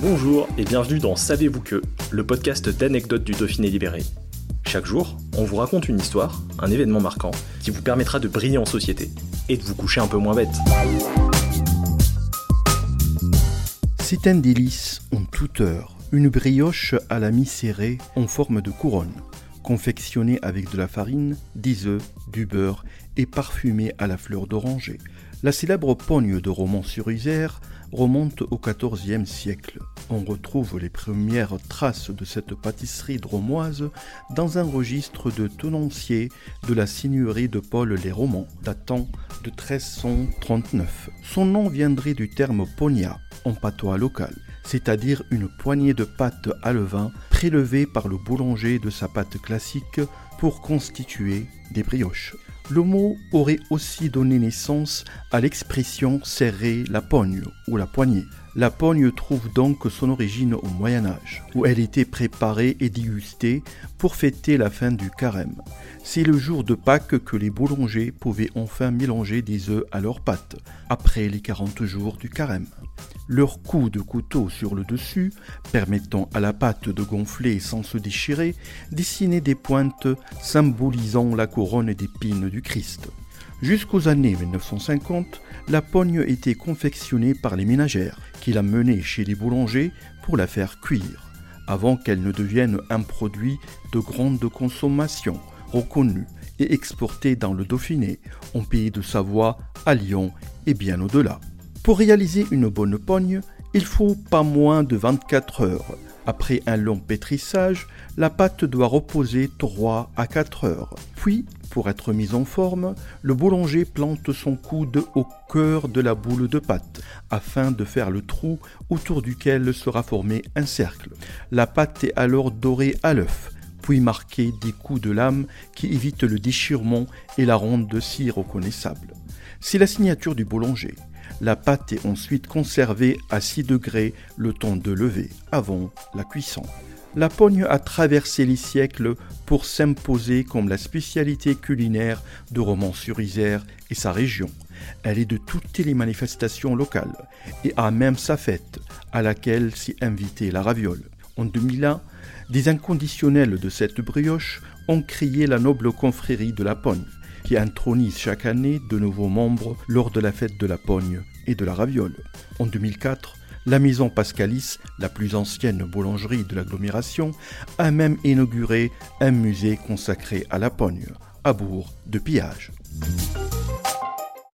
Bonjour et bienvenue dans Savez-vous que, le podcast d'anecdotes du Dauphiné libéré. Chaque jour, on vous raconte une histoire, un événement marquant, qui vous permettra de briller en société et de vous coucher un peu moins bête. C'est un délice en toute heure, une brioche à la mi-serrée en forme de couronne, confectionnée avec de la farine, des œufs, du beurre et parfumée à la fleur d'oranger. La célèbre pogne de Romans-sur-Isère remonte au XIVe siècle. On retrouve les premières traces de cette pâtisserie dromoise dans un registre de tenancier de la seigneurie de Paul les Romans, datant de 1339. Son nom viendrait du terme pogna en patois local, c'est-à-dire une poignée de pâte à levain prélevée par le boulanger de sa pâte classique pour constituer des brioches. Le mot aurait aussi donné naissance à l'expression serrer la pogne ou la poignée. La pogne trouve donc son origine au Moyen Âge, où elle était préparée et dégustée pour fêter la fin du carême. C'est le jour de Pâques que les boulangers pouvaient enfin mélanger des œufs à leurs pâtes, après les 40 jours du carême. Leur coup de couteau sur le dessus, permettant à la pâte de gonfler sans se déchirer, dessinait des pointes symbolisant la couronne d'épines du Christ. Jusqu'aux années 1950, la pogne était confectionnée par les ménagères, qui la menaient chez les boulangers pour la faire cuire, avant qu'elle ne devienne un produit de grande consommation, reconnu et exporté dans le Dauphiné, en pays de Savoie, à Lyon et bien au-delà. Pour réaliser une bonne pogne, il faut pas moins de 24 heures. Après un long pétrissage, la pâte doit reposer 3 à 4 heures. Puis, pour être mise en forme, le boulanger plante son coude au cœur de la boule de pâte, afin de faire le trou autour duquel sera formé un cercle. La pâte est alors dorée à l'œuf, puis marquée des coups de lame qui évitent le déchirement et la rendent si reconnaissable. C'est la signature du boulanger. La pâte est ensuite conservée à 6 degrés le temps de lever, avant la cuisson. La pogne a traversé les siècles pour s'imposer comme la spécialité culinaire de Romans-sur-Isère et sa région. Elle est de toutes les manifestations locales et a même sa fête, à laquelle s'y invitait la raviole. En 2001, des inconditionnels de cette brioche ont crié la noble confrérie de la pogne qui intronise chaque année de nouveaux membres lors de la fête de la pogne et de la raviole. En 2004, la maison Pascalis, la plus ancienne boulangerie de l'agglomération, a même inauguré un musée consacré à la pogne, à Bourg de Pillage.